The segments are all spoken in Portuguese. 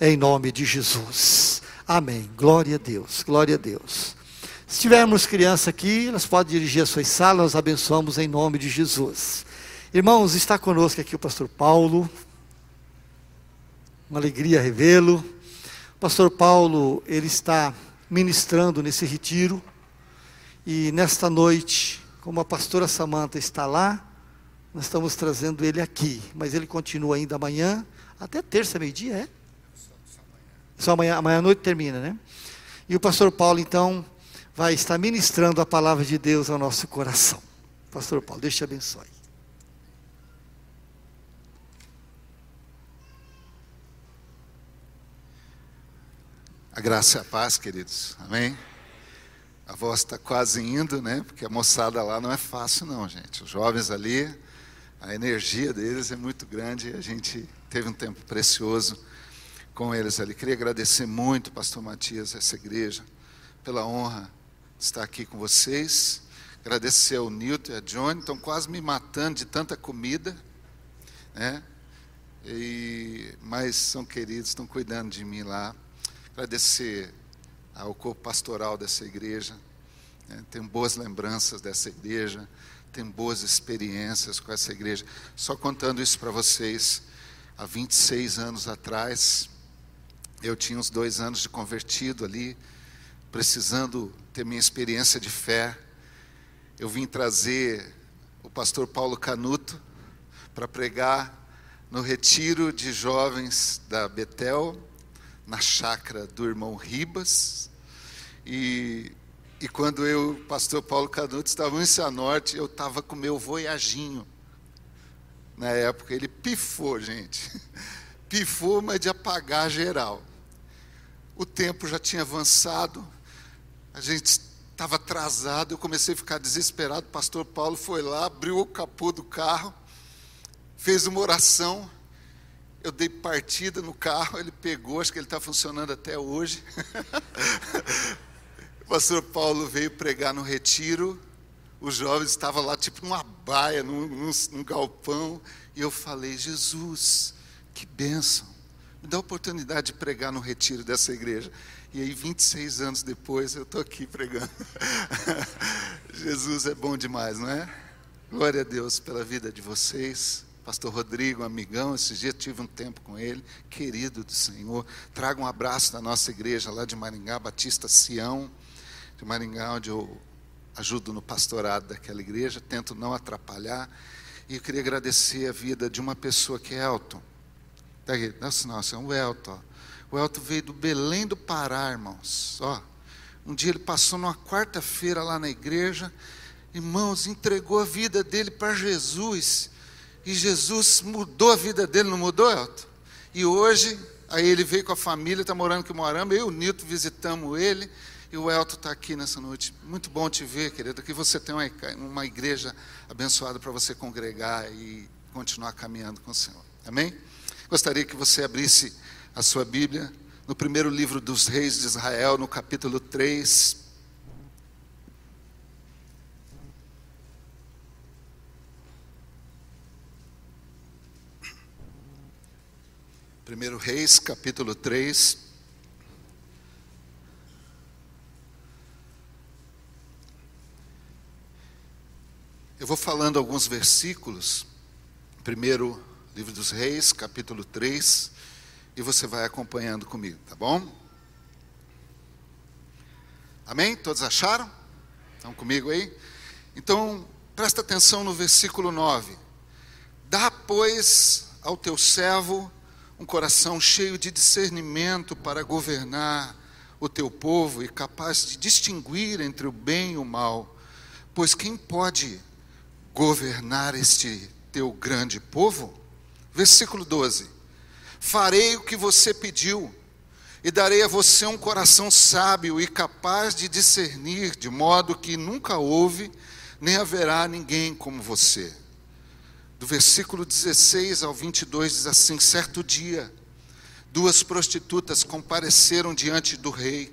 em nome de Jesus. Amém. Glória a Deus, glória a Deus. Se tivermos criança aqui, elas podem dirigir as suas salas, nós abençoamos em nome de Jesus. Irmãos, está conosco aqui o pastor Paulo. Uma alegria revê-lo. O pastor Paulo, ele está ministrando nesse retiro. E nesta noite, como a pastora Samanta está lá, nós estamos trazendo ele aqui. Mas ele continua ainda amanhã, até terça, meio-dia, é? Só amanhã, amanhã à noite termina, né? E o pastor Paulo, então, vai estar ministrando a palavra de Deus ao nosso coração. Pastor Paulo, Deus te abençoe. A graça e a paz, queridos. Amém? A voz está quase indo, né? Porque a moçada lá não é fácil, não, gente. Os jovens ali, a energia deles é muito grande e a gente teve um tempo precioso com eles ali. Queria agradecer muito, Pastor Matias, essa igreja, pela honra de estar aqui com vocês. Agradecer ao Nilton e a Johnny, estão quase me matando de tanta comida, né? E, mas são queridos, estão cuidando de mim lá agradecer ao corpo pastoral dessa igreja. Né? Tenho boas lembranças dessa igreja, tenho boas experiências com essa igreja. Só contando isso para vocês, há 26 anos atrás, eu tinha uns dois anos de convertido ali, precisando ter minha experiência de fé. Eu vim trazer o pastor Paulo Canuto para pregar no retiro de jovens da Betel, na chácara do irmão Ribas. E, e quando eu, pastor Paulo Canuto, estava em Cianorte, eu estava com meu voyaginho. Na época, ele pifou, gente. Pifou, mas de apagar geral. O tempo já tinha avançado, a gente estava atrasado, eu comecei a ficar desesperado. O pastor Paulo foi lá, abriu o capô do carro, fez uma oração eu dei partida no carro, ele pegou, acho que ele está funcionando até hoje. o pastor Paulo veio pregar no retiro, os jovens estavam lá tipo numa baia, num, num, num galpão, e eu falei, Jesus, que bênção, me dá a oportunidade de pregar no retiro dessa igreja. E aí, 26 anos depois, eu estou aqui pregando. Jesus é bom demais, não é? Glória a Deus pela vida de vocês. Pastor Rodrigo, amigão, esses dias tive um tempo com ele, querido do Senhor. Traga um abraço da nossa igreja lá de Maringá, Batista Sião, de Maringá, onde eu ajudo no pastorado daquela igreja, tento não atrapalhar. E eu queria agradecer a vida de uma pessoa que é Elton. Daqui, nossa, nossa, é um Elton. O Elton veio do Belém do Pará, irmãos. Ó, um dia ele passou numa quarta-feira lá na igreja, irmãos, entregou a vida dele para Jesus e Jesus mudou a vida dele, não mudou, Elton? E hoje, aí ele veio com a família, está morando aqui em Moarama, eu e o Nito visitamos ele, e o Elton está aqui nessa noite. Muito bom te ver, querido. Aqui você tem uma, uma igreja abençoada para você congregar e continuar caminhando com o Senhor. Amém? Gostaria que você abrisse a sua Bíblia no primeiro livro dos reis de Israel, no capítulo 3. Primeiro Reis, capítulo 3. Eu vou falando alguns versículos. Primeiro livro dos Reis, capítulo 3, e você vai acompanhando comigo, tá bom? Amém? Todos acharam? Estão comigo aí? Então, presta atenção no versículo 9. Dá, pois, ao teu servo um coração cheio de discernimento para governar o teu povo e capaz de distinguir entre o bem e o mal. Pois quem pode governar este teu grande povo? Versículo 12: Farei o que você pediu, e darei a você um coração sábio e capaz de discernir, de modo que nunca houve, nem haverá ninguém como você do versículo 16 ao 22 diz assim: Certo dia, duas prostitutas compareceram diante do rei.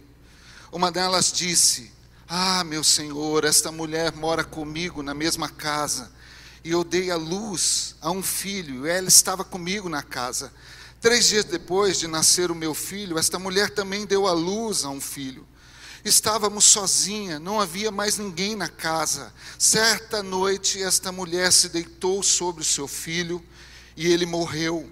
Uma delas disse: Ah, meu senhor, esta mulher mora comigo na mesma casa, e eu dei a luz a um filho, e ela estava comigo na casa. Três dias depois de nascer o meu filho, esta mulher também deu à luz a um filho. Estávamos sozinha, não havia mais ninguém na casa. Certa noite, esta mulher se deitou sobre o seu filho e ele morreu.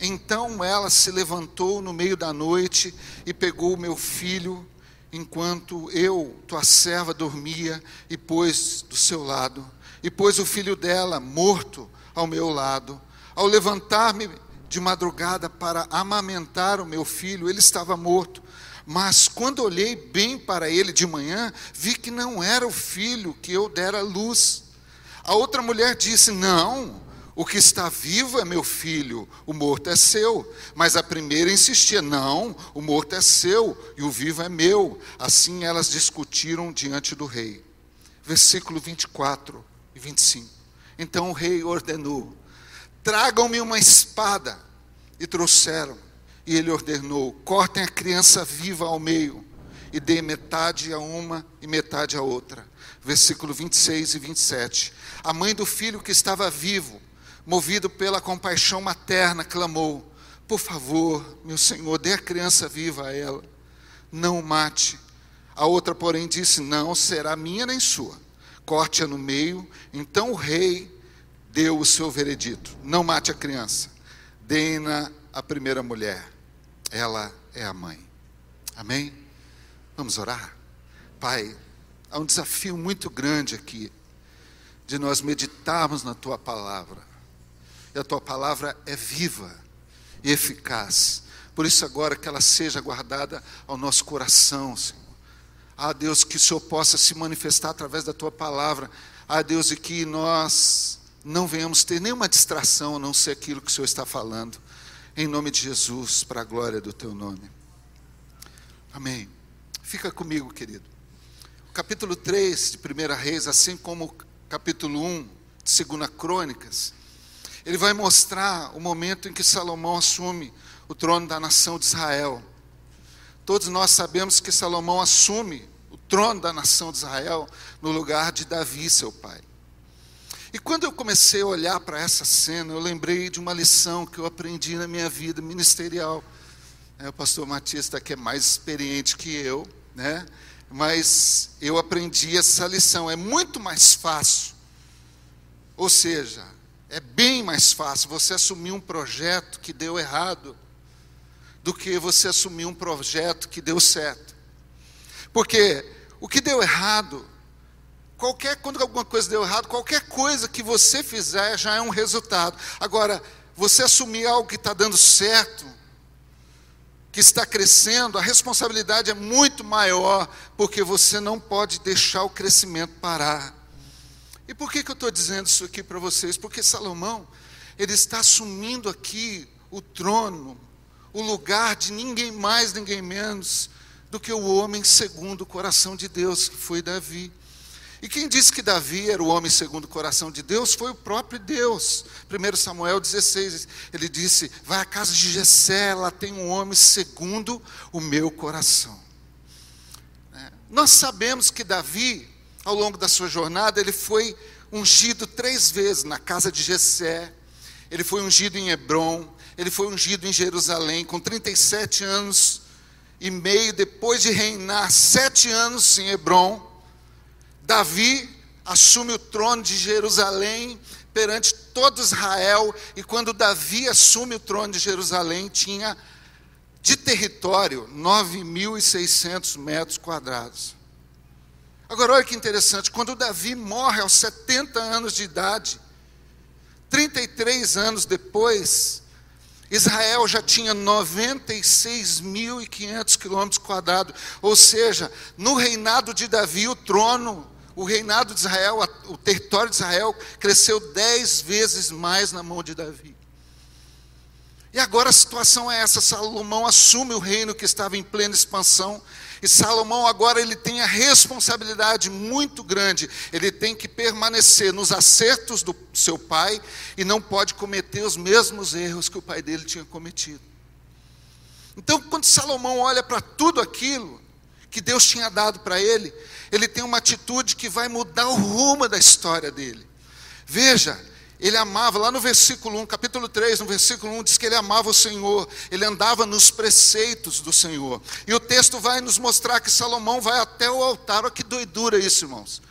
Então ela se levantou no meio da noite e pegou o meu filho, enquanto eu, tua serva, dormia, e pôs do seu lado. E pôs o filho dela, morto, ao meu lado. Ao levantar-me de madrugada para amamentar o meu filho, ele estava morto. Mas quando olhei bem para ele de manhã, vi que não era o filho que eu dera luz. A outra mulher disse: Não, o que está vivo é meu filho, o morto é seu. Mas a primeira insistia: Não, o morto é seu e o vivo é meu. Assim elas discutiram diante do rei. Versículo 24 e 25. Então o rei ordenou: Tragam-me uma espada. E trouxeram. E ele ordenou: cortem a criança viva ao meio, e dê metade a uma e metade a outra. Versículo 26 e 27. A mãe do filho que estava vivo, movido pela compaixão materna, clamou: Por favor, meu senhor, dê a criança viva a ela. Não o mate. A outra, porém, disse: Não será minha nem sua. Corte-a no meio. Então o rei deu o seu veredito: não mate a criança, dê-na a primeira mulher, ela é a mãe. Amém? Vamos orar? Pai, há um desafio muito grande aqui, de nós meditarmos na tua palavra, e a tua palavra é viva e eficaz, por isso, agora que ela seja guardada ao nosso coração, Senhor. Ah, Deus, que o Senhor possa se manifestar através da tua palavra. Ah, Deus, e que nós não venhamos ter nenhuma distração a não ser aquilo que o Senhor está falando. Em nome de Jesus, para a glória do teu nome. Amém. Fica comigo, querido. O capítulo 3 de 1 Reis, assim como o capítulo 1 de 2 Crônicas, ele vai mostrar o momento em que Salomão assume o trono da nação de Israel. Todos nós sabemos que Salomão assume o trono da nação de Israel no lugar de Davi, seu pai. E quando eu comecei a olhar para essa cena, eu lembrei de uma lição que eu aprendi na minha vida ministerial. É, o pastor Matias está aqui é mais experiente que eu, né? mas eu aprendi essa lição. É muito mais fácil, ou seja, é bem mais fácil você assumir um projeto que deu errado do que você assumir um projeto que deu certo. Porque o que deu errado Qualquer, quando alguma coisa deu errado, qualquer coisa que você fizer já é um resultado. Agora, você assumir algo que está dando certo, que está crescendo, a responsabilidade é muito maior, porque você não pode deixar o crescimento parar. E por que, que eu estou dizendo isso aqui para vocês? Porque Salomão, ele está assumindo aqui o trono, o lugar de ninguém mais, ninguém menos do que o homem segundo o coração de Deus, que foi Davi. E quem disse que Davi era o homem segundo o coração de Deus foi o próprio Deus. 1 Samuel 16, ele disse: Vai à casa de Jessé, lá tem um homem segundo o meu coração. É. Nós sabemos que Davi, ao longo da sua jornada, ele foi ungido três vezes na casa de Jessé, ele foi ungido em Hebron, ele foi ungido em Jerusalém, com 37 anos e meio, depois de reinar sete anos em Hebron Davi assume o trono de Jerusalém perante todo Israel, e quando Davi assume o trono de Jerusalém, tinha de território 9.600 metros quadrados. Agora, olha que interessante, quando Davi morre aos 70 anos de idade, 33 anos depois, Israel já tinha 96.500 quilômetros quadrados, ou seja, no reinado de Davi, o trono o reinado de Israel, o território de Israel, cresceu dez vezes mais na mão de Davi. E agora a situação é essa: Salomão assume o reino que estava em plena expansão, e Salomão agora ele tem a responsabilidade muito grande, ele tem que permanecer nos acertos do seu pai e não pode cometer os mesmos erros que o pai dele tinha cometido. Então, quando Salomão olha para tudo aquilo que Deus tinha dado para ele, ele tem uma atitude que vai mudar o rumo da história dele. Veja, Ele amava, lá no versículo 1, capítulo 3, no versículo 1, diz que ele amava o Senhor, ele andava nos preceitos do Senhor. E o texto vai nos mostrar que Salomão vai até o altar, olha que doidura isso, irmãos.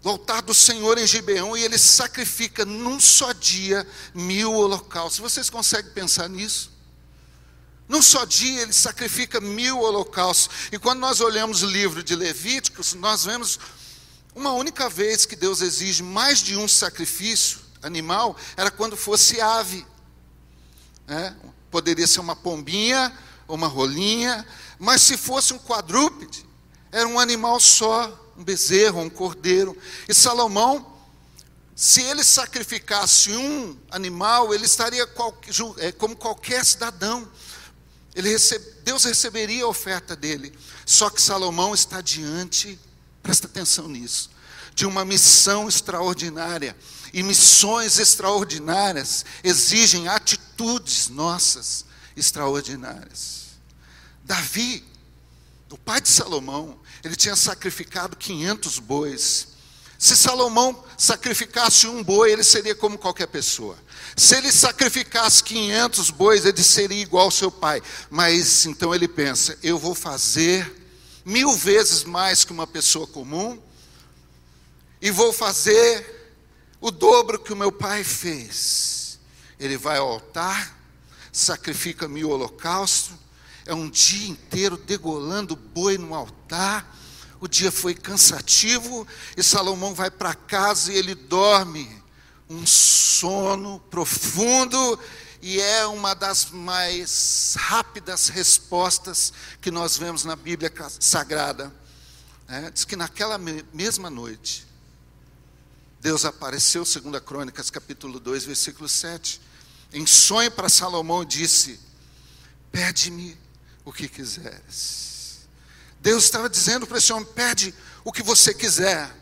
Do altar do Senhor em Gibeão, e ele sacrifica num só dia mil holocaustos. Vocês conseguem pensar nisso? Num só dia ele sacrifica mil holocaustos. E quando nós olhamos o livro de Levíticos, nós vemos uma única vez que Deus exige mais de um sacrifício animal era quando fosse ave. É, poderia ser uma pombinha uma rolinha, mas se fosse um quadrúpede, era um animal só, um bezerro, um cordeiro. E Salomão, se ele sacrificasse um animal, ele estaria é, como qualquer cidadão. Recebe, Deus receberia a oferta dele. Só que Salomão está diante Presta atenção nisso. De uma missão extraordinária. E missões extraordinárias exigem atitudes nossas extraordinárias. Davi, o pai de Salomão, ele tinha sacrificado 500 bois. Se Salomão sacrificasse um boi, ele seria como qualquer pessoa. Se ele sacrificasse 500 bois, ele seria igual ao seu pai. Mas então ele pensa: eu vou fazer mil vezes mais que uma pessoa comum, e vou fazer o dobro que o meu pai fez. Ele vai ao altar, sacrifica mil holocaustos, é um dia inteiro degolando boi no altar. O dia foi cansativo e Salomão vai para casa e ele dorme um sono profundo e é uma das mais rápidas respostas que nós vemos na Bíblia Sagrada. É, diz que naquela mesma noite, Deus apareceu, segundo a Crônicas, capítulo 2, versículo 7, em sonho para Salomão disse: Pede-me o que quiseres. Deus estava dizendo para esse homem: Pede o que você quiser.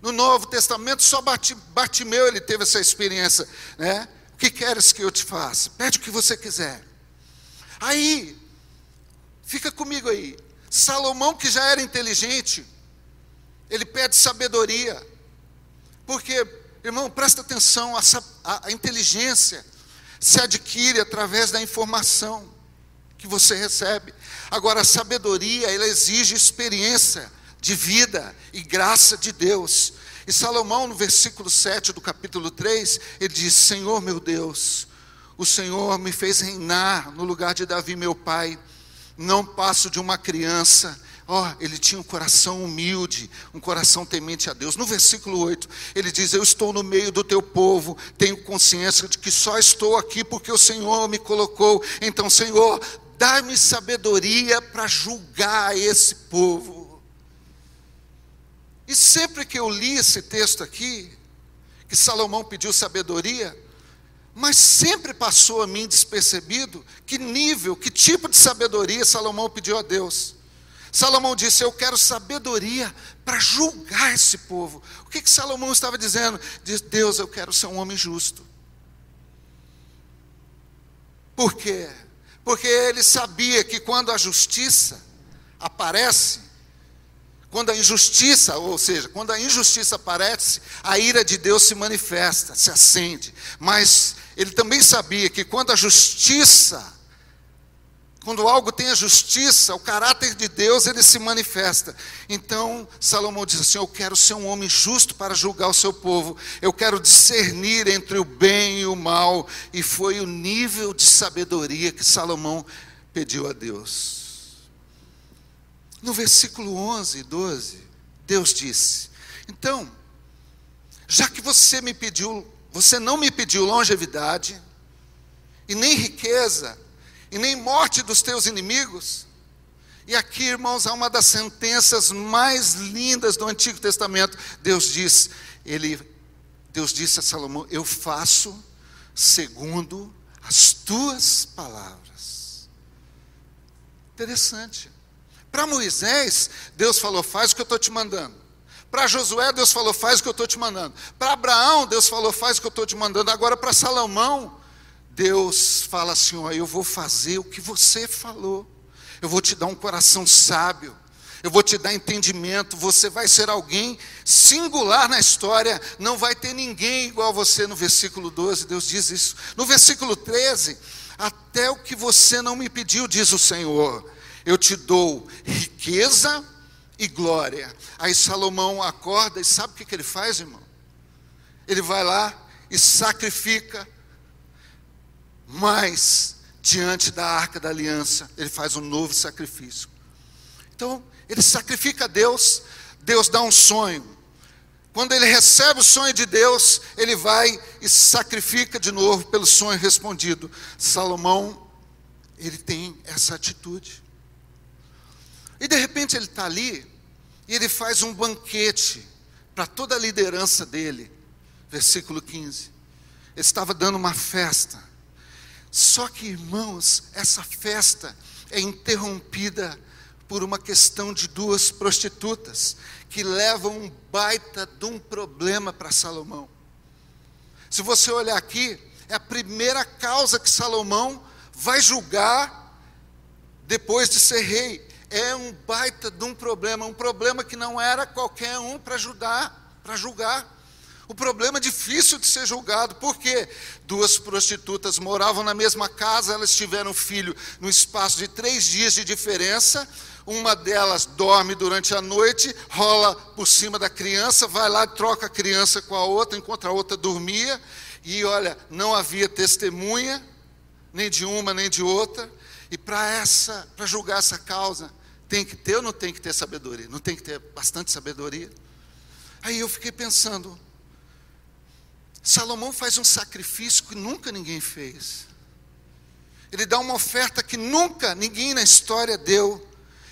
No Novo Testamento, só Bartimeu ele teve essa experiência, né? O que queres que eu te faça? Pede o que você quiser. Aí, fica comigo aí. Salomão, que já era inteligente, ele pede sabedoria. Porque, irmão, presta atenção, a, a, inteligência se adquire através da informação que você recebe. Agora, a sabedoria, ela exige experiência de vida e graça de Deus. E Salomão, no versículo 7 do capítulo 3, ele diz: Senhor meu Deus, o Senhor me fez reinar no lugar de Davi, meu pai. Não passo de uma criança. Ó, oh, ele tinha um coração humilde, um coração temente a Deus. No versículo 8, ele diz: Eu estou no meio do teu povo, tenho consciência de que só estou aqui porque o Senhor me colocou. Então, Senhor, dá-me sabedoria para julgar esse povo. E sempre que eu li esse texto aqui, que Salomão pediu sabedoria, mas sempre passou a mim despercebido que nível, que tipo de sabedoria Salomão pediu a Deus. Salomão disse: Eu quero sabedoria para julgar esse povo. O que, que Salomão estava dizendo? Diz: Deus, eu quero ser um homem justo. Por quê? Porque ele sabia que quando a justiça aparece, quando a injustiça, ou seja, quando a injustiça aparece, a ira de Deus se manifesta, se acende. Mas ele também sabia que quando a justiça, quando algo tem a justiça, o caráter de Deus, ele se manifesta. Então, Salomão diz assim: Eu quero ser um homem justo para julgar o seu povo, eu quero discernir entre o bem e o mal. E foi o nível de sabedoria que Salomão pediu a Deus. No versículo 11 e 12, Deus disse: Então, já que você me pediu, você não me pediu longevidade, e nem riqueza, e nem morte dos teus inimigos, e aqui, irmãos, há uma das sentenças mais lindas do Antigo Testamento. Deus diz, ele, Deus disse a Salomão: Eu faço segundo as tuas palavras. Interessante. Para Moisés, Deus falou: faz o que eu estou te mandando. Para Josué, Deus falou: faz o que eu estou te mandando. Para Abraão, Deus falou: faz o que eu estou te mandando. Agora, para Salomão, Deus fala assim: ó, eu vou fazer o que você falou. Eu vou te dar um coração sábio. eu vou te dar entendimento, você vai ser alguém singular na história, não vai ter ninguém igual a você no versículo 12, Deus diz isso. No versículo 13, até o que você não me pediu, diz o Senhor, eu te dou riqueza e glória. Aí Salomão acorda e sabe o que, que ele faz, irmão? Ele vai lá e sacrifica, mas diante da arca da aliança, ele faz um novo sacrifício. Então, ele sacrifica a Deus, Deus dá um sonho. Quando ele recebe o sonho de Deus, ele vai e sacrifica de novo pelo sonho respondido. Salomão, ele tem essa atitude. E de repente ele está ali e ele faz um banquete para toda a liderança dele. Versículo 15. Ele estava dando uma festa. Só que, irmãos, essa festa é interrompida por uma questão de duas prostitutas que levam um baita de um problema para Salomão. Se você olhar aqui, é a primeira causa que Salomão vai julgar depois de ser rei. É um baita de um problema, um problema que não era qualquer um para ajudar, para julgar. O problema é difícil de ser julgado, porque duas prostitutas moravam na mesma casa, elas tiveram filho no espaço de três dias de diferença, uma delas dorme durante a noite, rola por cima da criança, vai lá, troca a criança com a outra, enquanto a outra dormia, e olha, não havia testemunha, nem de uma nem de outra, e para essa, para julgar essa causa, tem que ter ou não tem que ter sabedoria? Não tem que ter bastante sabedoria? Aí eu fiquei pensando, Salomão faz um sacrifício que nunca ninguém fez. Ele dá uma oferta que nunca ninguém na história deu.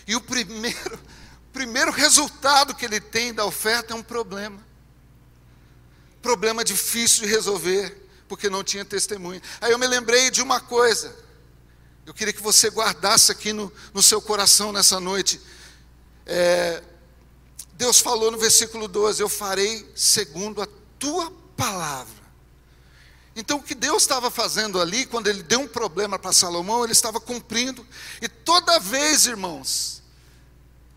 E o primeiro, primeiro resultado que ele tem da oferta é um problema. Problema difícil de resolver, porque não tinha testemunha. Aí eu me lembrei de uma coisa. Eu queria que você guardasse aqui no, no seu coração nessa noite. É, Deus falou no versículo 12: Eu farei segundo a tua palavra. Então, o que Deus estava fazendo ali, quando ele deu um problema para Salomão, ele estava cumprindo. E toda vez, irmãos,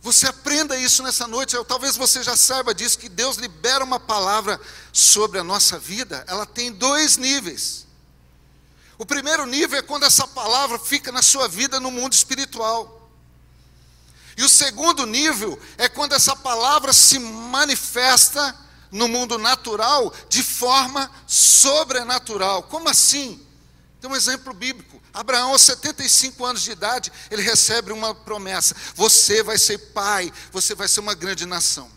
você aprenda isso nessa noite, talvez você já saiba disso, que Deus libera uma palavra sobre a nossa vida, ela tem dois níveis. O primeiro nível é quando essa palavra fica na sua vida no mundo espiritual. E o segundo nível é quando essa palavra se manifesta no mundo natural de forma sobrenatural. Como assim? Tem um exemplo bíblico. Abraão, aos 75 anos de idade, ele recebe uma promessa: você vai ser pai, você vai ser uma grande nação.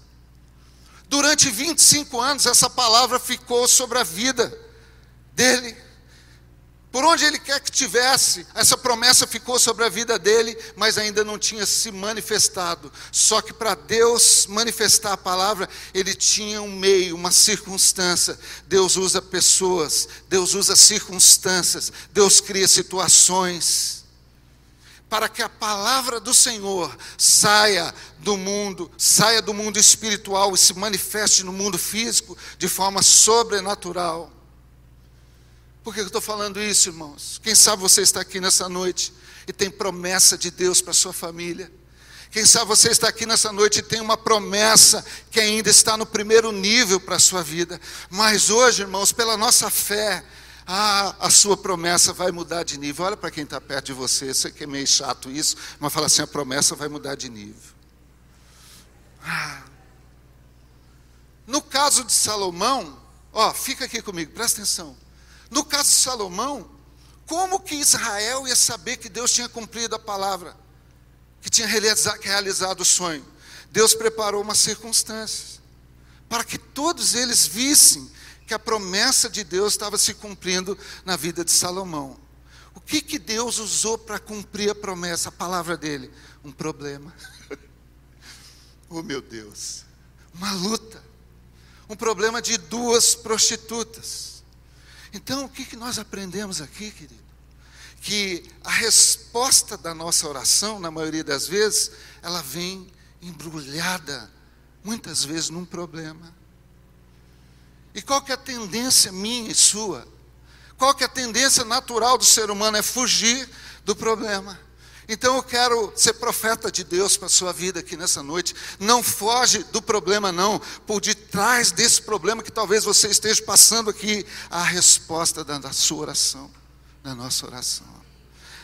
Durante 25 anos, essa palavra ficou sobre a vida dele por onde ele quer que tivesse, essa promessa ficou sobre a vida dele, mas ainda não tinha se manifestado. Só que para Deus manifestar a palavra, ele tinha um meio, uma circunstância. Deus usa pessoas, Deus usa circunstâncias, Deus cria situações. Para que a palavra do Senhor saia do mundo, saia do mundo espiritual e se manifeste no mundo físico de forma sobrenatural. Por que eu estou falando isso, irmãos? Quem sabe você está aqui nessa noite e tem promessa de Deus para sua família. Quem sabe você está aqui nessa noite e tem uma promessa que ainda está no primeiro nível para a sua vida. Mas hoje, irmãos, pela nossa fé, ah, a sua promessa vai mudar de nível. Olha para quem está perto de você, sei que é meio chato isso, mas fala assim: a promessa vai mudar de nível. Ah. No caso de Salomão, ó, fica aqui comigo, presta atenção. No caso de Salomão, como que Israel ia saber que Deus tinha cumprido a palavra, que tinha realizado o sonho? Deus preparou uma circunstância para que todos eles vissem que a promessa de Deus estava se cumprindo na vida de Salomão. O que, que Deus usou para cumprir a promessa, a palavra dele? Um problema. oh meu Deus, uma luta. Um problema de duas prostitutas. Então, o que, que nós aprendemos aqui, querido? Que a resposta da nossa oração, na maioria das vezes, ela vem embrulhada, muitas vezes, num problema. E qual que é a tendência minha e sua? Qual que é a tendência natural do ser humano? É fugir do problema. Então eu quero ser profeta de Deus para a sua vida aqui nessa noite. Não foge do problema, não. Por detrás desse problema que talvez você esteja passando aqui, a resposta da, da sua oração, da nossa oração.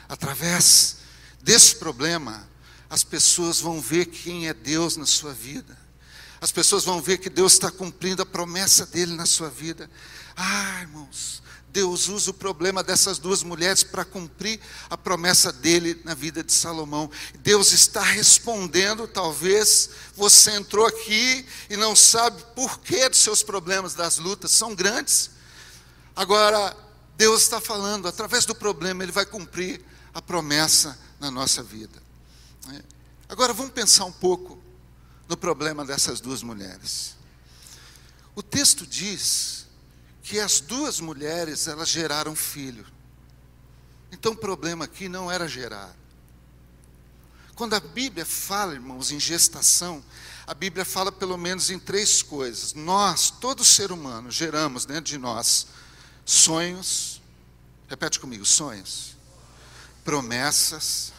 Através desse problema, as pessoas vão ver quem é Deus na sua vida. As pessoas vão ver que Deus está cumprindo a promessa dele na sua vida. Ah, irmãos, Deus usa o problema dessas duas mulheres para cumprir a promessa dele na vida de Salomão. Deus está respondendo, talvez você entrou aqui e não sabe por que dos seus problemas, das lutas, são grandes. Agora, Deus está falando, através do problema, Ele vai cumprir a promessa na nossa vida. Agora, vamos pensar um pouco no problema dessas duas mulheres. O texto diz que as duas mulheres elas geraram filho. Então o problema aqui não era gerar. Quando a Bíblia fala, irmãos, em gestação, a Bíblia fala pelo menos em três coisas. Nós, todo ser humano, geramos dentro de nós sonhos, repete comigo, sonhos, promessas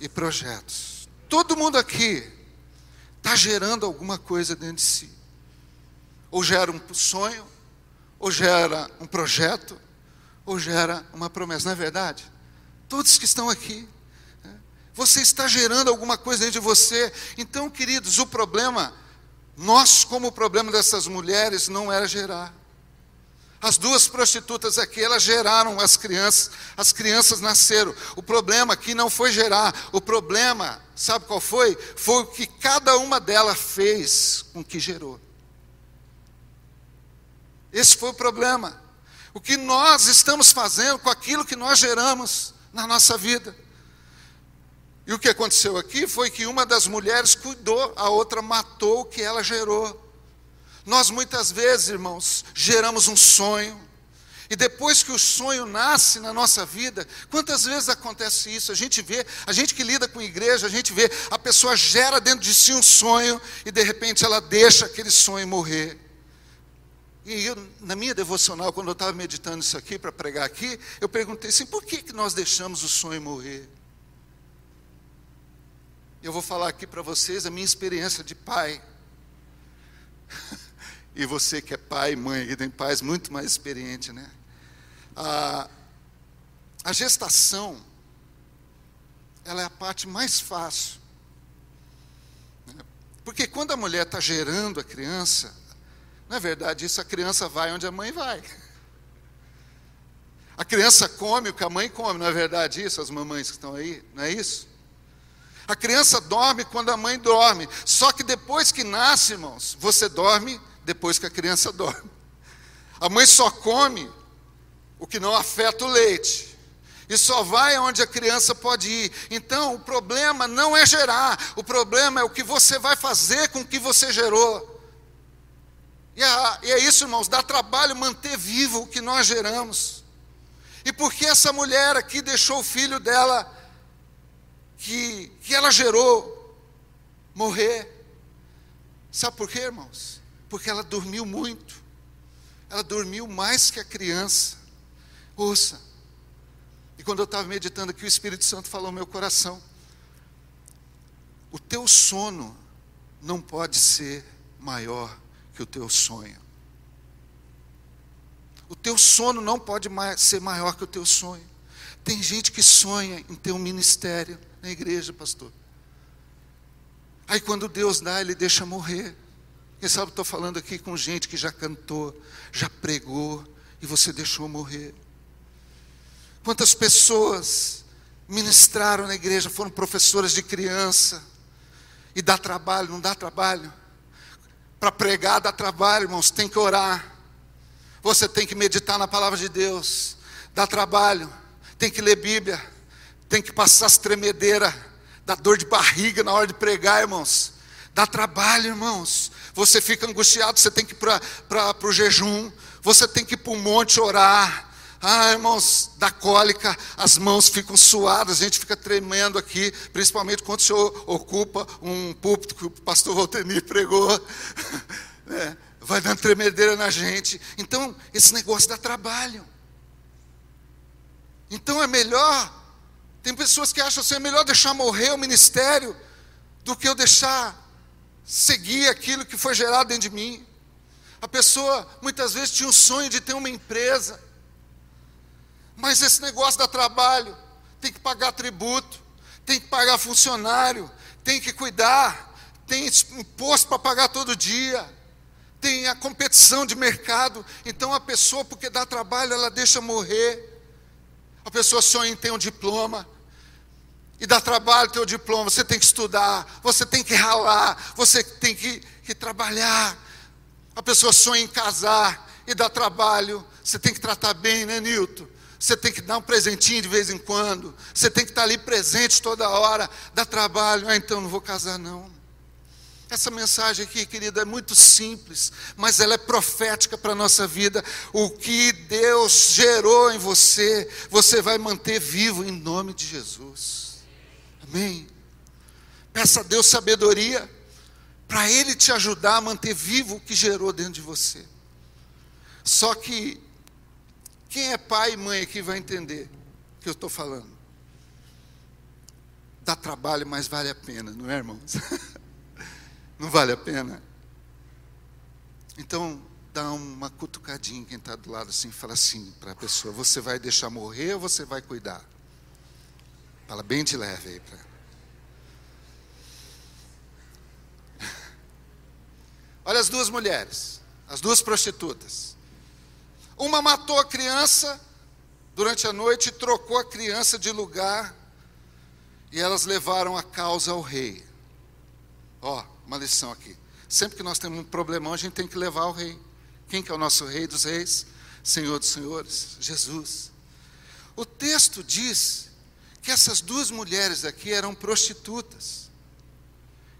e projetos. Todo mundo aqui está gerando alguma coisa dentro de si. Ou gera um sonho, ou gera um projeto, ou gera uma promessa, não é verdade? Todos que estão aqui, né? você está gerando alguma coisa dentro de você. Então, queridos, o problema, nós, como o problema dessas mulheres, não era gerar. As duas prostitutas aqui, elas geraram as crianças, as crianças nasceram. O problema aqui não foi gerar, o problema, sabe qual foi? Foi o que cada uma delas fez com que gerou. Esse foi o problema. O que nós estamos fazendo com aquilo que nós geramos na nossa vida. E o que aconteceu aqui foi que uma das mulheres cuidou, a outra matou o que ela gerou. Nós muitas vezes, irmãos, geramos um sonho, e depois que o sonho nasce na nossa vida, quantas vezes acontece isso? A gente vê, a gente que lida com igreja, a gente vê, a pessoa gera dentro de si um sonho e de repente ela deixa aquele sonho morrer. E eu, na minha devocional, quando eu estava meditando isso aqui para pregar aqui, eu perguntei assim: por que, que nós deixamos o sonho morrer? Eu vou falar aqui para vocês a minha experiência de pai. e você que é pai mãe, que tem pais muito mais experiente, né? A, a gestação, ela é a parte mais fácil. Né? Porque quando a mulher está gerando a criança, é verdade isso? A criança vai onde a mãe vai. A criança come o que a mãe come, não é verdade isso? As mamães que estão aí, não é isso? A criança dorme quando a mãe dorme. Só que depois que nasce, irmãos, você dorme depois que a criança dorme. A mãe só come o que não afeta o leite. E só vai onde a criança pode ir. Então, o problema não é gerar, o problema é o que você vai fazer com o que você gerou. E é, e é isso, irmãos, dá trabalho manter vivo o que nós geramos. E por que essa mulher aqui deixou o filho dela, que, que ela gerou, morrer? Sabe por quê, irmãos? Porque ela dormiu muito. Ela dormiu mais que a criança. Ouça. E quando eu estava meditando aqui, o Espírito Santo falou no meu coração: O teu sono não pode ser maior que o teu sonho. O teu sono não pode ser maior que o teu sonho. Tem gente que sonha em ter um ministério na igreja, pastor. Aí quando Deus dá, Ele deixa morrer. Quem sabe estou falando aqui com gente que já cantou, já pregou, e você deixou morrer. Quantas pessoas ministraram na igreja, foram professoras de criança, e dá trabalho, não dá trabalho? Para pregar dá trabalho, irmãos, tem que orar. Você tem que meditar na palavra de Deus. Dá trabalho. Tem que ler Bíblia. Tem que passar as tremedeiras. Dá dor de barriga na hora de pregar, irmãos. Dá trabalho, irmãos. Você fica angustiado, você tem que ir para o jejum. Você tem que ir para o monte orar. Ah, irmãos, da cólica, as mãos ficam suadas, a gente fica tremendo aqui, principalmente quando o senhor ocupa um púlpito que o pastor Valtenir pregou. É, vai dando tremedeira na gente. Então, esse negócio dá trabalho. Então é melhor Tem pessoas que acham assim, é melhor deixar morrer o ministério do que eu deixar seguir aquilo que foi gerado dentro de mim. A pessoa muitas vezes tinha o sonho de ter uma empresa, mas esse negócio dá trabalho, tem que pagar tributo, tem que pagar funcionário, tem que cuidar, tem imposto para pagar todo dia, tem a competição de mercado. Então a pessoa, porque dá trabalho, ela deixa morrer. A pessoa sonha em ter um diploma, e dá trabalho ter o diploma, você tem que estudar, você tem que ralar, você tem que, que trabalhar. A pessoa sonha em casar e dá trabalho, você tem que tratar bem, né, Nilton? Você tem que dar um presentinho de vez em quando, você tem que estar ali presente toda hora, dá trabalho, ah, então não vou casar não. Essa mensagem aqui, querida, é muito simples, mas ela é profética para a nossa vida. O que Deus gerou em você, você vai manter vivo em nome de Jesus. Amém? Peça a Deus sabedoria para Ele te ajudar a manter vivo o que gerou dentro de você. Só que quem é pai e mãe aqui vai entender o que eu estou falando. Dá trabalho, mas vale a pena, não é, irmãos? não vale a pena? Então, dá uma cutucadinha quem está do lado assim, fala assim para a pessoa: você vai deixar morrer ou você vai cuidar? Fala bem de leve aí para. Olha as duas mulheres, as duas prostitutas. Uma matou a criança durante a noite trocou a criança de lugar e elas levaram a causa ao rei. Ó, uma lição aqui. Sempre que nós temos um problemão, a gente tem que levar ao rei. Quem que é o nosso rei dos reis? Senhor dos senhores, Jesus. O texto diz que essas duas mulheres aqui eram prostitutas.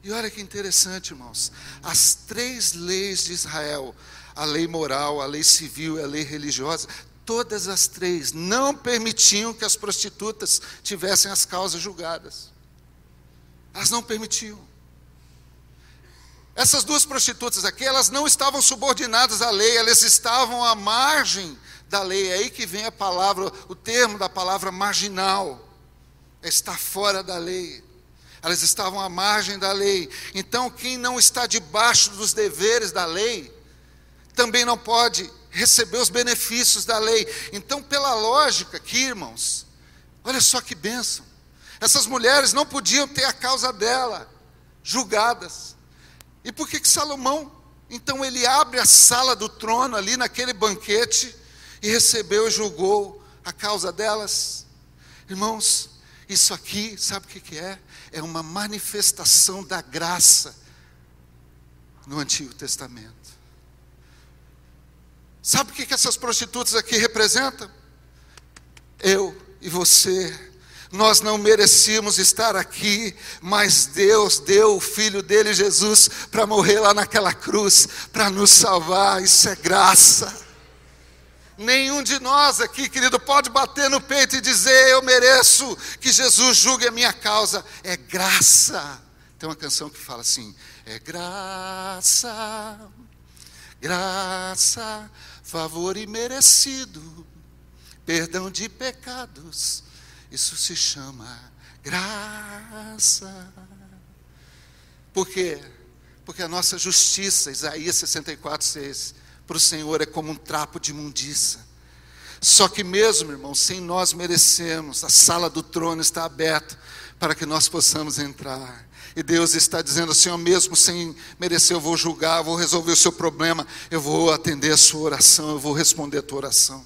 E olha que interessante, irmãos. As três leis de Israel, a lei moral, a lei civil e a lei religiosa, todas as três não permitiam que as prostitutas tivessem as causas julgadas. Elas não permitiam. Essas duas prostitutas aqui, elas não estavam subordinadas à lei, elas estavam à margem da lei. É aí que vem a palavra, o termo da palavra marginal está fora da lei. Elas estavam à margem da lei. Então, quem não está debaixo dos deveres da lei, também não pode receber os benefícios da lei. Então, pela lógica aqui, irmãos, olha só que bênção. Essas mulheres não podiam ter a causa dela julgadas. E por que, que Salomão, então, ele abre a sala do trono ali naquele banquete e recebeu e julgou a causa delas? Irmãos, isso aqui, sabe o que é? É uma manifestação da graça no Antigo Testamento. Sabe o que essas prostitutas aqui representam? Eu e você. Nós não merecíamos estar aqui, mas Deus deu o Filho dele, Jesus, para morrer lá naquela cruz, para nos salvar. Isso é graça. Nenhum de nós aqui, querido, pode bater no peito e dizer: Eu mereço que Jesus julgue a minha causa. É graça. Tem uma canção que fala assim: É graça, graça, favor imerecido, perdão de pecados. Isso se chama graça. Por quê? Porque a nossa justiça, Isaías 64, 6 para o Senhor é como um trapo de imundiça. Só que mesmo, irmão, sem nós merecemos, a sala do trono está aberta para que nós possamos entrar. E Deus está dizendo assim, mesmo sem merecer, eu vou julgar, eu vou resolver o seu problema, eu vou atender a sua oração, eu vou responder a tua oração.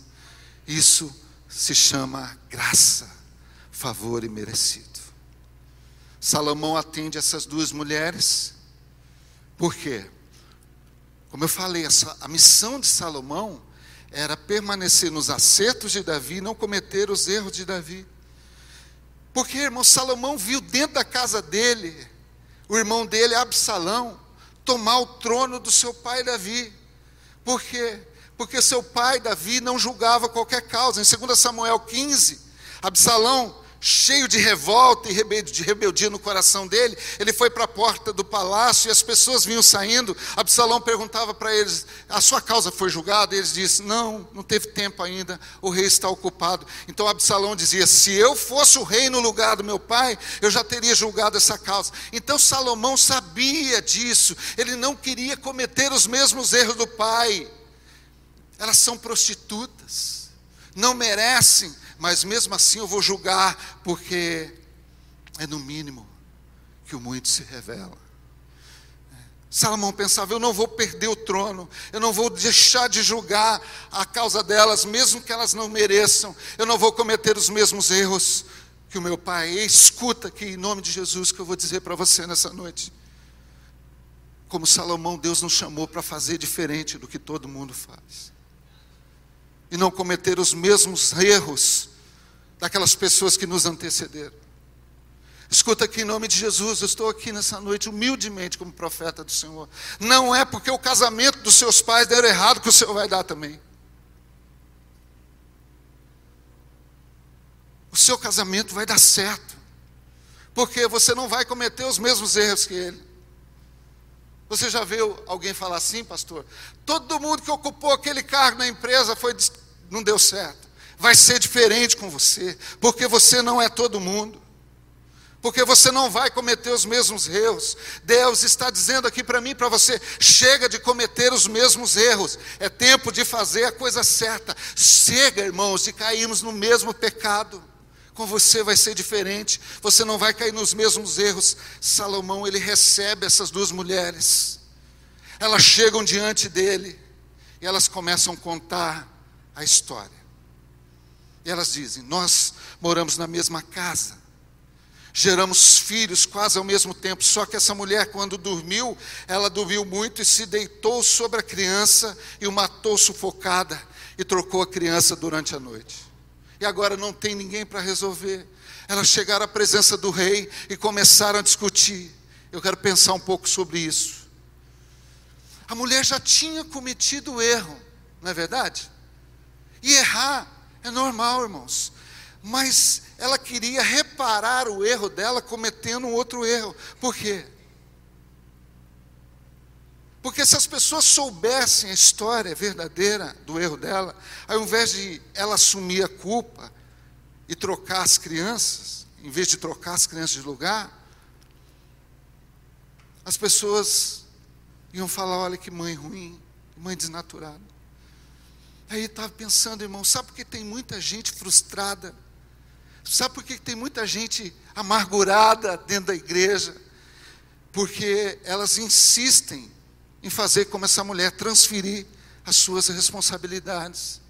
Isso se chama graça, favor e merecido. Salomão atende essas duas mulheres, por quê? Como eu falei, a missão de Salomão era permanecer nos acertos de Davi, não cometer os erros de Davi. Porque, irmão, Salomão viu dentro da casa dele, o irmão dele, Absalão, tomar o trono do seu pai Davi. Por quê? Porque seu pai Davi não julgava qualquer causa. Em 2 Samuel 15, Absalão cheio de revolta e de rebeldia no coração dele, ele foi para a porta do palácio e as pessoas vinham saindo. Absalão perguntava para eles: A sua causa foi julgada? E eles disseram: Não, não teve tempo ainda, o rei está ocupado. Então Absalão dizia: Se eu fosse o rei no lugar do meu pai, eu já teria julgado essa causa. Então Salomão sabia disso, ele não queria cometer os mesmos erros do pai. Elas são prostitutas, não merecem mas mesmo assim eu vou julgar, porque é no mínimo que o muito se revela. Salomão pensava: eu não vou perder o trono, eu não vou deixar de julgar a causa delas, mesmo que elas não mereçam, eu não vou cometer os mesmos erros que o meu pai. E escuta aqui, em nome de Jesus, que eu vou dizer para você nessa noite. Como Salomão, Deus nos chamou para fazer diferente do que todo mundo faz, e não cometer os mesmos erros daquelas pessoas que nos antecederam. Escuta aqui em nome de Jesus, eu estou aqui nessa noite humildemente como profeta do Senhor. Não é porque o casamento dos seus pais deram errado que o Senhor vai dar também. O seu casamento vai dar certo. Porque você não vai cometer os mesmos erros que ele. Você já viu alguém falar assim, pastor? Todo mundo que ocupou aquele cargo na empresa foi não deu certo vai ser diferente com você, porque você não é todo mundo. Porque você não vai cometer os mesmos erros. Deus está dizendo aqui para mim para você: chega de cometer os mesmos erros. É tempo de fazer a coisa certa. Chega, irmãos, de cairmos no mesmo pecado. Com você vai ser diferente. Você não vai cair nos mesmos erros. Salomão, ele recebe essas duas mulheres. Elas chegam diante dele e elas começam a contar a história. E elas dizem: Nós moramos na mesma casa, geramos filhos quase ao mesmo tempo. Só que essa mulher, quando dormiu, ela dormiu muito e se deitou sobre a criança e o matou sufocada e trocou a criança durante a noite. E agora não tem ninguém para resolver. Elas chegaram à presença do rei e começaram a discutir. Eu quero pensar um pouco sobre isso. A mulher já tinha cometido o erro, não é verdade? E errar é normal, irmãos. Mas ela queria reparar o erro dela cometendo um outro erro. Por quê? Porque se as pessoas soubessem a história verdadeira do erro dela, ao invés de ela assumir a culpa e trocar as crianças, em vez de trocar as crianças de lugar, as pessoas iam falar: olha que mãe ruim, mãe desnaturada. Aí estava pensando, irmão, sabe por que tem muita gente frustrada? Sabe por que tem muita gente amargurada dentro da igreja? Porque elas insistem em fazer como essa mulher, transferir as suas responsabilidades,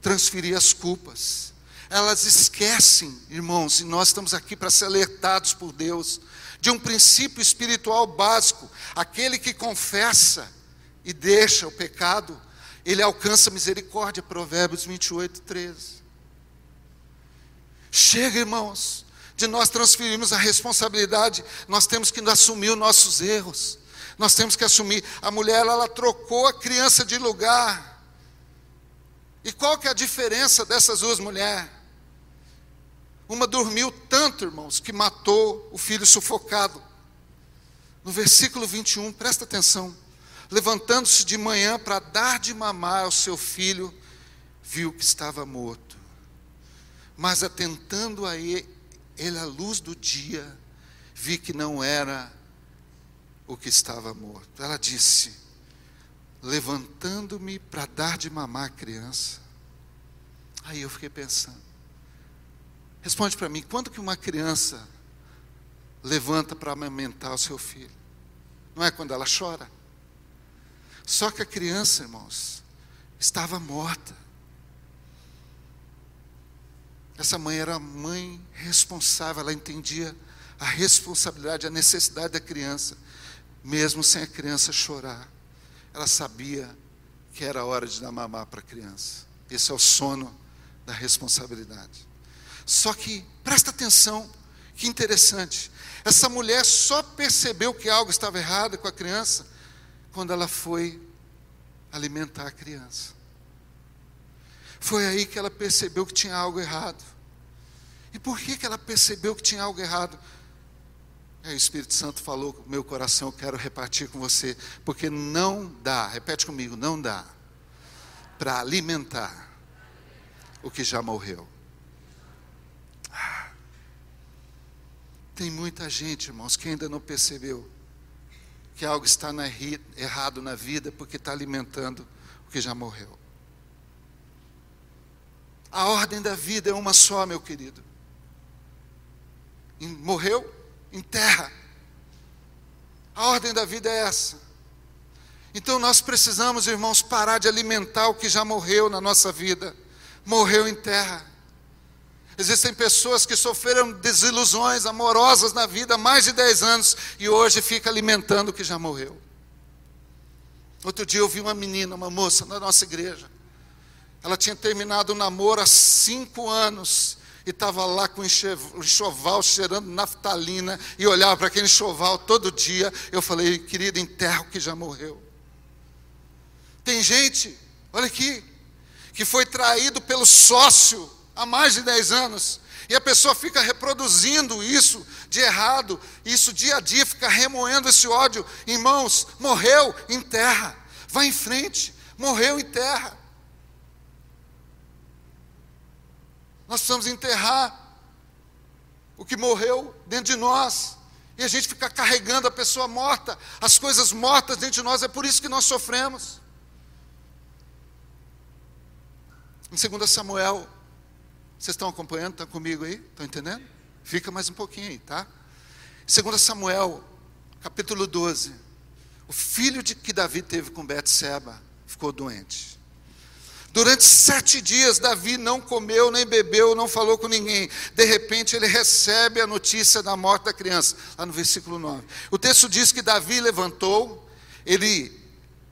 transferir as culpas. Elas esquecem, irmãos, e nós estamos aqui para ser alertados por Deus, de um princípio espiritual básico: aquele que confessa e deixa o pecado, ele alcança misericórdia, Provérbios 28, 13. Chega, irmãos, de nós transferirmos a responsabilidade, nós temos que assumir os nossos erros, nós temos que assumir. A mulher, ela, ela trocou a criança de lugar. E qual que é a diferença dessas duas mulheres? Uma dormiu tanto, irmãos, que matou o filho sufocado. No versículo 21, presta atenção levantando-se de manhã para dar de mamar ao seu filho, viu que estava morto. Mas atentando a ele, ele à luz do dia, vi que não era o que estava morto. Ela disse: levantando-me para dar de mamar a criança. Aí eu fiquei pensando. Responde para mim, quando que uma criança levanta para amamentar o seu filho? Não é quando ela chora? Só que a criança, irmãos, estava morta. Essa mãe era a mãe responsável, ela entendia a responsabilidade, a necessidade da criança, mesmo sem a criança chorar. Ela sabia que era hora de dar mamar para a criança. Esse é o sono da responsabilidade. Só que, presta atenção, que interessante. Essa mulher só percebeu que algo estava errado com a criança quando ela foi alimentar a criança. Foi aí que ela percebeu que tinha algo errado. E por que, que ela percebeu que tinha algo errado? Aí o Espírito Santo falou meu coração, eu quero repartir com você, porque não dá, repete comigo, não dá para alimentar o que já morreu. Ah. Tem muita gente, irmãos, que ainda não percebeu que algo está na, errado na vida porque está alimentando o que já morreu. A ordem da vida é uma só, meu querido. Morreu? Enterra. A ordem da vida é essa. Então nós precisamos, irmãos, parar de alimentar o que já morreu na nossa vida. Morreu em terra. Existem pessoas que sofreram desilusões amorosas na vida há mais de 10 anos e hoje fica alimentando o que já morreu. Outro dia eu vi uma menina, uma moça na nossa igreja. Ela tinha terminado o namoro há cinco anos e estava lá com o enxoval cheirando naftalina e olhava para aquele enxoval todo dia. Eu falei, querida, enterra o que já morreu. Tem gente, olha aqui, que foi traído pelo sócio há mais de 10 anos. E a pessoa fica reproduzindo isso de errado, isso dia a dia, fica remoendo esse ódio. Irmãos, morreu em terra, vai em frente, morreu em terra. Nós precisamos enterrar o que morreu dentro de nós. E a gente fica carregando a pessoa morta, as coisas mortas dentro de nós, é por isso que nós sofremos. Em 2 Samuel vocês estão acompanhando? Estão comigo aí? Estão entendendo? Fica mais um pouquinho aí, tá? 2 Samuel, capítulo 12. O filho de que Davi teve com Betseba ficou doente. Durante sete dias, Davi não comeu, nem bebeu, não falou com ninguém. De repente, ele recebe a notícia da morte da criança, lá no versículo 9. O texto diz que Davi levantou, ele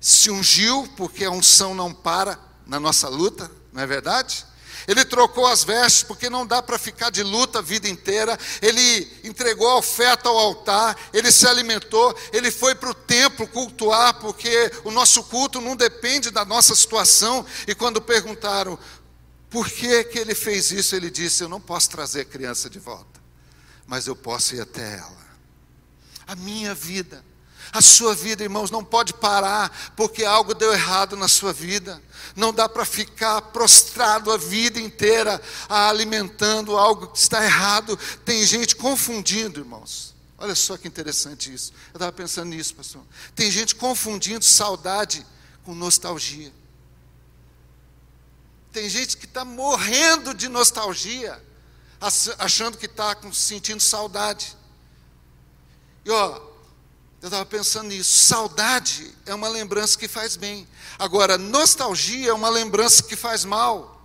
se ungiu, porque a unção não para na nossa luta, não é verdade? Ele trocou as vestes, porque não dá para ficar de luta a vida inteira. Ele entregou a oferta ao altar, ele se alimentou, ele foi para o templo cultuar, porque o nosso culto não depende da nossa situação. E quando perguntaram por que, que ele fez isso, ele disse: Eu não posso trazer a criança de volta, mas eu posso ir até ela. A minha vida a sua vida, irmãos, não pode parar porque algo deu errado na sua vida. Não dá para ficar prostrado a vida inteira alimentando algo que está errado. Tem gente confundindo, irmãos. Olha só que interessante isso. Eu estava pensando nisso, pastor. Tem gente confundindo saudade com nostalgia. Tem gente que está morrendo de nostalgia, achando que está sentindo saudade. E ó, eu estava pensando nisso. Saudade é uma lembrança que faz bem. Agora, nostalgia é uma lembrança que faz mal.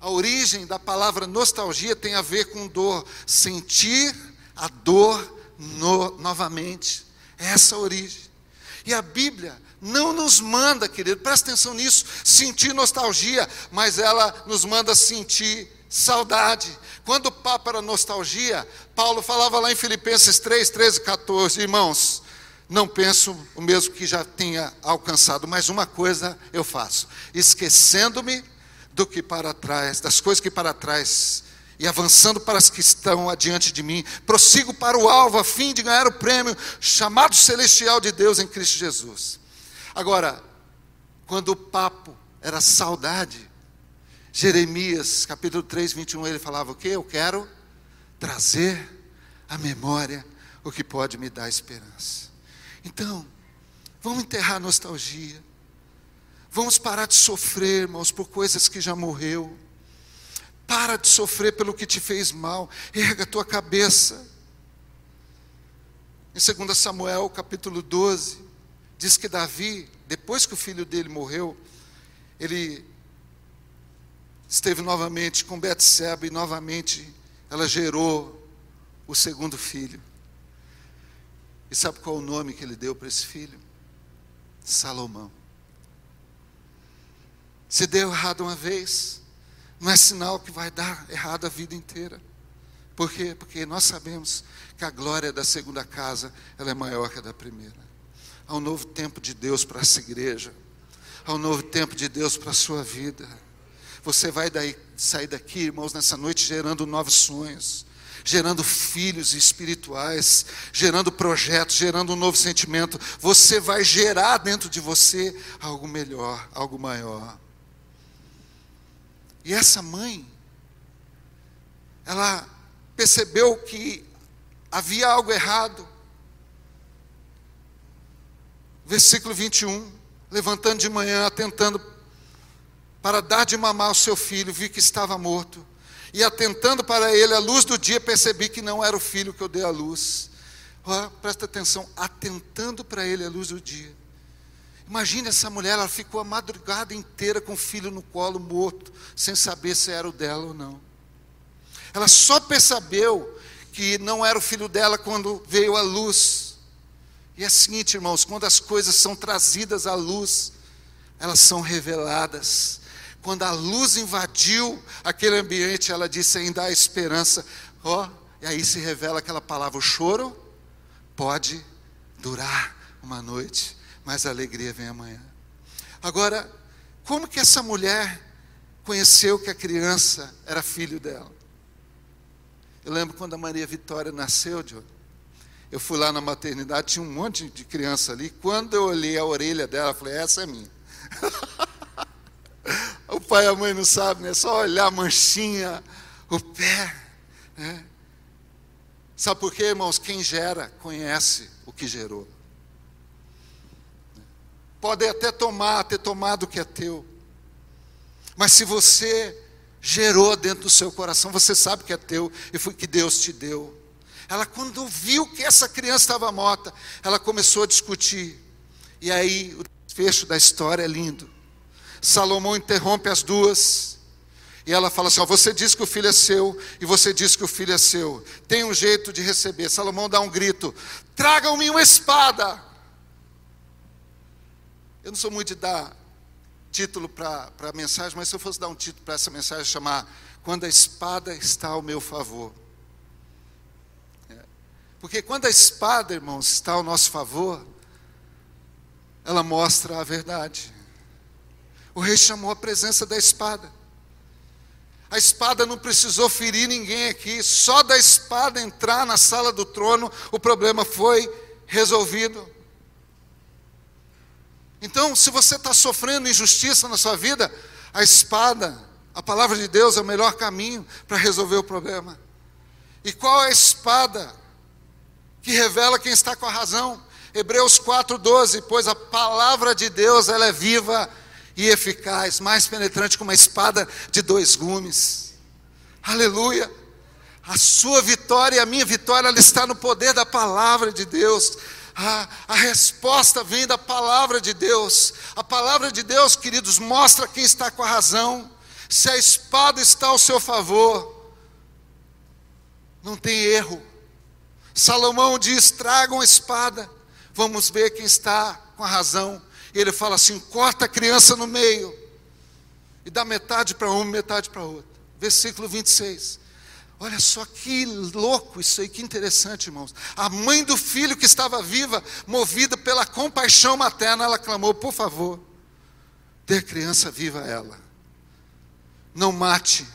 A origem da palavra nostalgia tem a ver com dor. Sentir a dor no, novamente. É essa a origem. E a Bíblia não nos manda, querido, presta atenção nisso, sentir nostalgia, mas ela nos manda sentir saudade. Quando o papo era nostalgia, Paulo falava lá em Filipenses 3, 13, 14, irmãos, não penso o mesmo que já tinha alcançado, mas uma coisa eu faço, esquecendo-me do que para trás, das coisas que para trás, e avançando para as que estão adiante de mim, prossigo para o alvo a fim de ganhar o prêmio chamado celestial de Deus em Cristo Jesus. Agora, quando o papo era saudade, Jeremias, capítulo 3, 21, ele falava o quê? Eu quero trazer à memória o que pode me dar esperança. Então, vamos enterrar a nostalgia. Vamos parar de sofrer, irmãos, por coisas que já morreu. Para de sofrer pelo que te fez mal. Erga a tua cabeça. Em 2 Samuel, capítulo 12, diz que Davi, depois que o filho dele morreu, ele esteve novamente com Betseba e novamente ela gerou o segundo filho. E sabe qual o nome que ele deu para esse filho? Salomão. Se deu errado uma vez, não é sinal que vai dar errado a vida inteira. Por quê? Porque nós sabemos que a glória da segunda casa ela é maior que a da primeira. Há um novo tempo de Deus para essa igreja. Há um novo tempo de Deus para a sua vida. Você vai daí, sair daqui, irmãos, nessa noite gerando novos sonhos, gerando filhos espirituais, gerando projetos, gerando um novo sentimento. Você vai gerar dentro de você algo melhor, algo maior. E essa mãe, ela percebeu que havia algo errado. Versículo 21, levantando de manhã, atentando para dar de mamar ao seu filho, vi que estava morto. E atentando para ele a luz do dia, percebi que não era o filho que eu dei à luz. Presta atenção, atentando para ele a luz do dia. Imagina essa mulher, ela ficou a madrugada inteira com o filho no colo, morto, sem saber se era o dela ou não. Ela só percebeu que não era o filho dela quando veio a luz. E é o seguinte, irmãos, quando as coisas são trazidas à luz, elas são reveladas. Quando a luz invadiu aquele ambiente, ela disse: ainda há esperança. Ó, oh, e aí se revela aquela palavra: o choro pode durar uma noite, mas a alegria vem amanhã. Agora, como que essa mulher conheceu que a criança era filho dela? Eu lembro quando a Maria Vitória nasceu, Diogo. Eu fui lá na maternidade, tinha um monte de criança ali. Quando eu olhei a orelha dela, eu falei: essa é minha. O pai e a mãe não sabem, né? Só olhar a manchinha, o pé. Né? Sabe por quê, irmãos? Quem gera conhece o que gerou. Pode até tomar, ter tomado o que é teu. Mas se você gerou dentro do seu coração, você sabe que é teu e foi que Deus te deu. Ela, quando viu que essa criança estava morta, ela começou a discutir. E aí, o desfecho da história é lindo. Salomão interrompe as duas. E ela fala assim: ó, Você diz que o filho é seu, e você diz que o filho é seu. Tem um jeito de receber. Salomão dá um grito: Tragam-me uma espada. Eu não sou muito de dar título para a mensagem, mas se eu fosse dar um título para essa mensagem, chamar Quando a espada está ao meu favor. É. Porque quando a espada, irmãos, está ao nosso favor, ela mostra a verdade. O rei chamou a presença da espada. A espada não precisou ferir ninguém aqui, só da espada entrar na sala do trono, o problema foi resolvido. Então, se você está sofrendo injustiça na sua vida, a espada, a palavra de Deus é o melhor caminho para resolver o problema. E qual é a espada que revela quem está com a razão? Hebreus 4,12, pois a palavra de Deus ela é viva e eficaz, mais penetrante que uma espada de dois gumes. Aleluia! A sua vitória e a minha vitória, ela está no poder da palavra de Deus. A, a, resposta vem da palavra de Deus. A palavra de Deus, queridos, mostra quem está com a razão. Se a espada está ao seu favor, não tem erro. Salomão diz: tragam a espada, vamos ver quem está com a razão. Ele fala assim: corta a criança no meio, e dá metade para um, metade para outro. Versículo 26. Olha só que louco isso aí, que interessante, irmãos. A mãe do filho que estava viva, movida pela compaixão materna, ela clamou: por favor, dê a criança viva a ela. Não mate.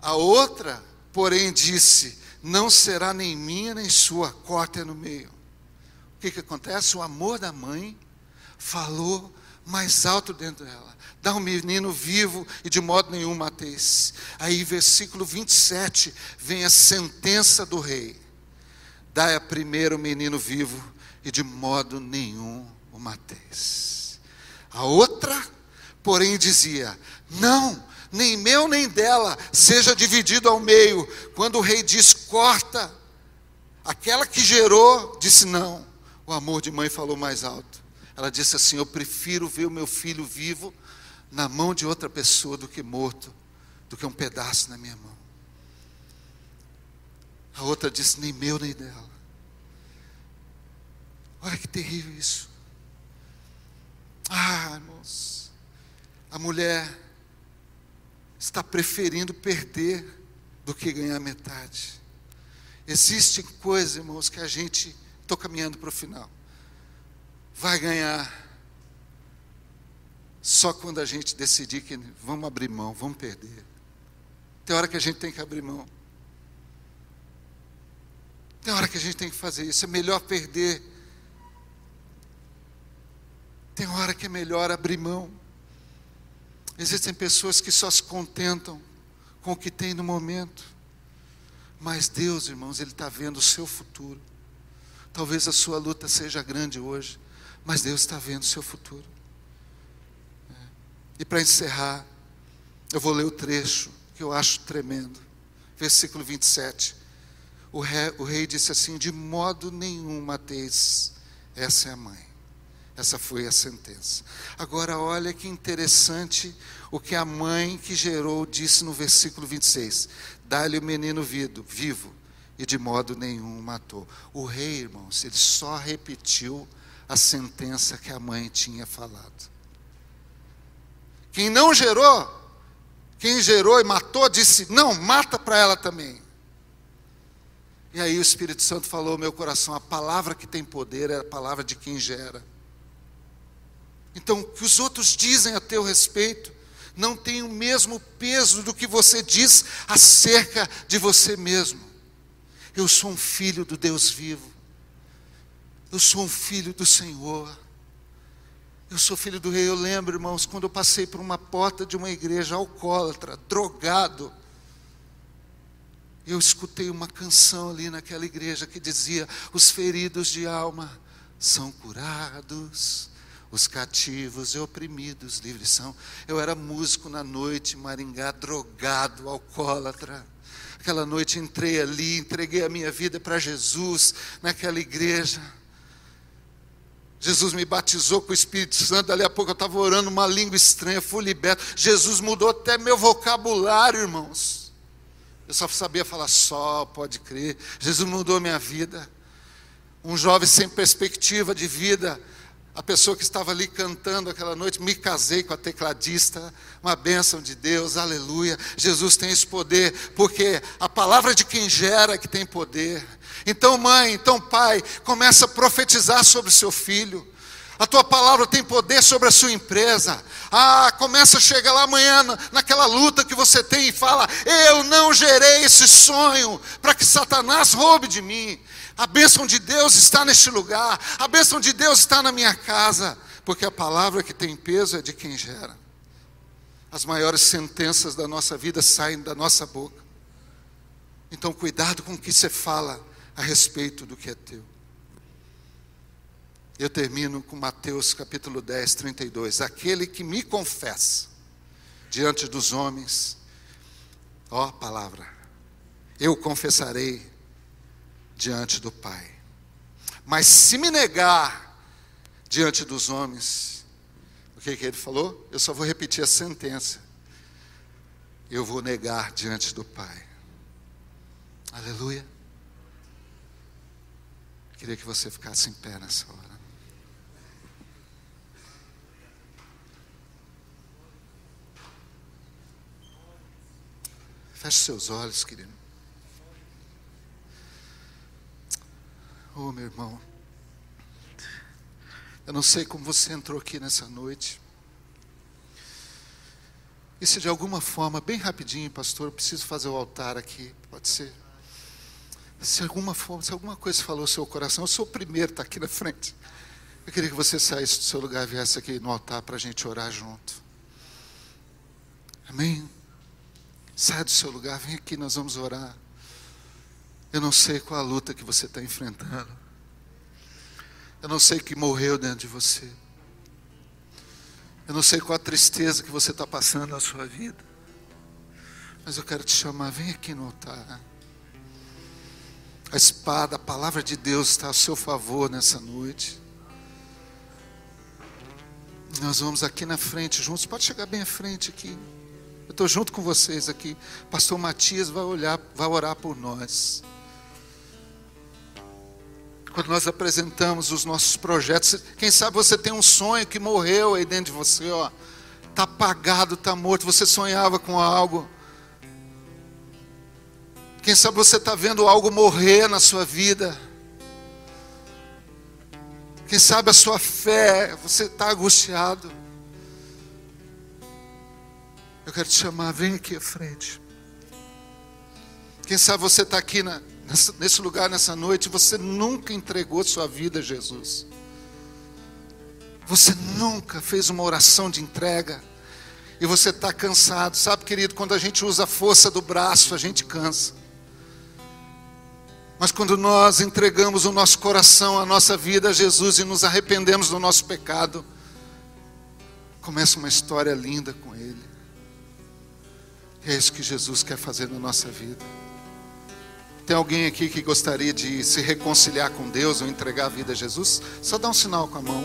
A outra, porém, disse: não será nem minha nem sua, corta no meio. O que, que acontece? O amor da mãe falou mais alto dentro dela. Dá um menino vivo e de modo nenhum mateis. Aí, versículo 27, vem a sentença do rei. Dá a primeiro o menino vivo e de modo nenhum o mateis. A outra, porém, dizia: Não, nem meu nem dela seja dividido ao meio. Quando o rei diz: Corta, aquela que gerou disse: Não. O amor de mãe falou mais alto. Ela disse assim: Eu prefiro ver o meu filho vivo na mão de outra pessoa do que morto, do que um pedaço na minha mão. A outra disse: Nem meu, nem dela. Olha que terrível isso. Ah, irmãos, a mulher está preferindo perder do que ganhar metade. Existem coisas, irmãos, que a gente. Estou caminhando para o final vai ganhar só quando a gente decidir que vamos abrir mão, vamos perder. Tem hora que a gente tem que abrir mão. Tem hora que a gente tem que fazer isso. É melhor perder. Tem hora que é melhor abrir mão. Existem pessoas que só se contentam com o que tem no momento. Mas Deus, irmãos, Ele está vendo o seu futuro. Talvez a sua luta seja grande hoje, mas Deus está vendo o seu futuro. É. E para encerrar, eu vou ler o trecho que eu acho tremendo. Versículo 27. O rei, o rei disse assim: De modo nenhum mateis, essa é a mãe. Essa foi a sentença. Agora, olha que interessante o que a mãe que gerou disse no versículo 26. Dá-lhe o menino vivo, vivo, e de modo nenhum matou. O rei, irmãos, ele só repetiu a sentença que a mãe tinha falado. Quem não gerou, quem gerou e matou, disse: Não, mata para ela também. E aí o Espírito Santo falou meu coração: a palavra que tem poder é a palavra de quem gera. Então, o que os outros dizem a teu respeito não tem o mesmo peso do que você diz acerca de você mesmo. Eu sou um filho do Deus vivo. Eu sou um filho do Senhor. Eu sou filho do rei. Eu lembro, irmãos, quando eu passei por uma porta de uma igreja alcoólatra, drogado. Eu escutei uma canção ali naquela igreja que dizia: Os feridos de alma são curados, os cativos e oprimidos livres são. Eu era músico na noite, Maringá, drogado, alcoólatra. Aquela noite entrei ali, entreguei a minha vida para Jesus naquela igreja. Jesus me batizou com o Espírito Santo, dali a pouco eu estava orando uma língua estranha, fui liberto. Jesus mudou até meu vocabulário, irmãos. Eu só sabia falar só, pode crer. Jesus mudou minha vida. Um jovem sem perspectiva de vida, a pessoa que estava ali cantando aquela noite, me casei com a tecladista, uma bênção de Deus, aleluia. Jesus tem esse poder, porque a palavra de quem gera que tem poder. Então, mãe, então, pai, começa a profetizar sobre seu filho. A tua palavra tem poder sobre a sua empresa. Ah, começa a chegar lá amanhã naquela luta que você tem e fala: Eu não gerei esse sonho para que Satanás roube de mim. A bênção de Deus está neste lugar, a bênção de Deus está na minha casa, porque a palavra que tem peso é de quem gera. As maiores sentenças da nossa vida saem da nossa boca. Então, cuidado com o que você fala a respeito do que é teu. Eu termino com Mateus capítulo 10, 32. Aquele que me confessa diante dos homens, ó palavra, eu confessarei diante do Pai. Mas se me negar diante dos homens, o que, que ele falou? Eu só vou repetir a sentença. Eu vou negar diante do Pai. Aleluia. Queria que você ficasse em pé nessa hora. Feche seus olhos, querido. Oh, meu irmão. Eu não sei como você entrou aqui nessa noite. E se de alguma forma, bem rapidinho, pastor, eu preciso fazer o altar aqui, pode ser. Se alguma forma, se alguma coisa falou no seu coração, eu sou o primeiro a estar aqui na frente. Eu queria que você saísse do seu lugar e viesse aqui no altar para a gente orar junto. Amém? Sai do seu lugar, vem aqui, nós vamos orar. Eu não sei qual a luta que você está enfrentando. Eu não sei o que morreu dentro de você. Eu não sei qual a tristeza que você está passando na sua vida. Mas eu quero te chamar, vem aqui no altar. A espada, a palavra de Deus está a seu favor nessa noite. Nós vamos aqui na frente juntos. Pode chegar bem à frente aqui. Eu estou junto com vocês aqui. Pastor Matias vai olhar, vai orar por nós quando nós apresentamos os nossos projetos. Quem sabe você tem um sonho que morreu aí dentro de você, ó. Está apagado, está morto. Você sonhava com algo. Quem sabe você está vendo algo morrer na sua vida. Quem sabe a sua fé, você está angustiado. Eu quero te chamar, vem aqui à frente. Quem sabe você está aqui na, nesse lugar nessa noite, você nunca entregou sua vida a Jesus. Você nunca fez uma oração de entrega. E você está cansado. Sabe, querido, quando a gente usa a força do braço, a gente cansa. Mas quando nós entregamos o nosso coração, a nossa vida a Jesus e nos arrependemos do nosso pecado, começa uma história linda com Ele. E é isso que Jesus quer fazer na nossa vida. Tem alguém aqui que gostaria de se reconciliar com Deus ou entregar a vida a Jesus? Só dá um sinal com a mão.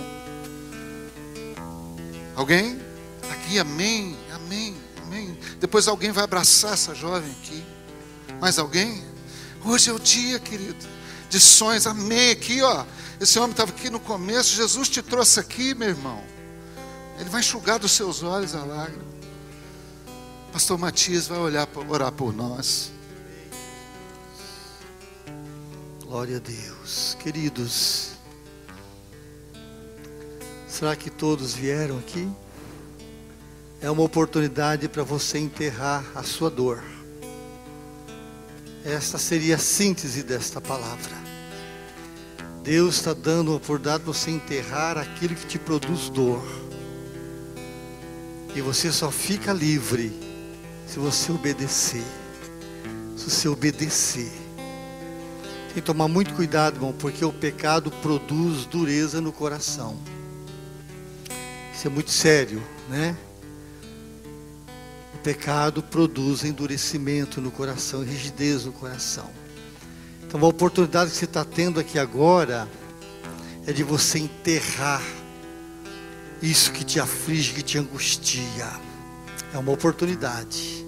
Alguém? Aqui, amém, amém, amém. Depois alguém vai abraçar essa jovem aqui. Mais alguém? Hoje é o dia, querido, de sonhos, amém. Aqui, ó. Esse homem estava aqui no começo. Jesus te trouxe aqui, meu irmão. Ele vai enxugar dos seus olhos a lágrima. Pastor Matias vai olhar, orar por nós. Glória a Deus. Queridos, será que todos vieram aqui? É uma oportunidade para você enterrar a sua dor. Esta seria a síntese desta palavra. Deus está dando uma oportunidade para você enterrar aquilo que te produz dor. E você só fica livre se você obedecer. Se você obedecer. Tem que tomar muito cuidado, irmão, porque o pecado produz dureza no coração. Isso é muito sério, né? O pecado produz endurecimento no coração, rigidez no coração. Então, a oportunidade que você está tendo aqui agora é de você enterrar isso que te aflige, que te angustia. É uma oportunidade.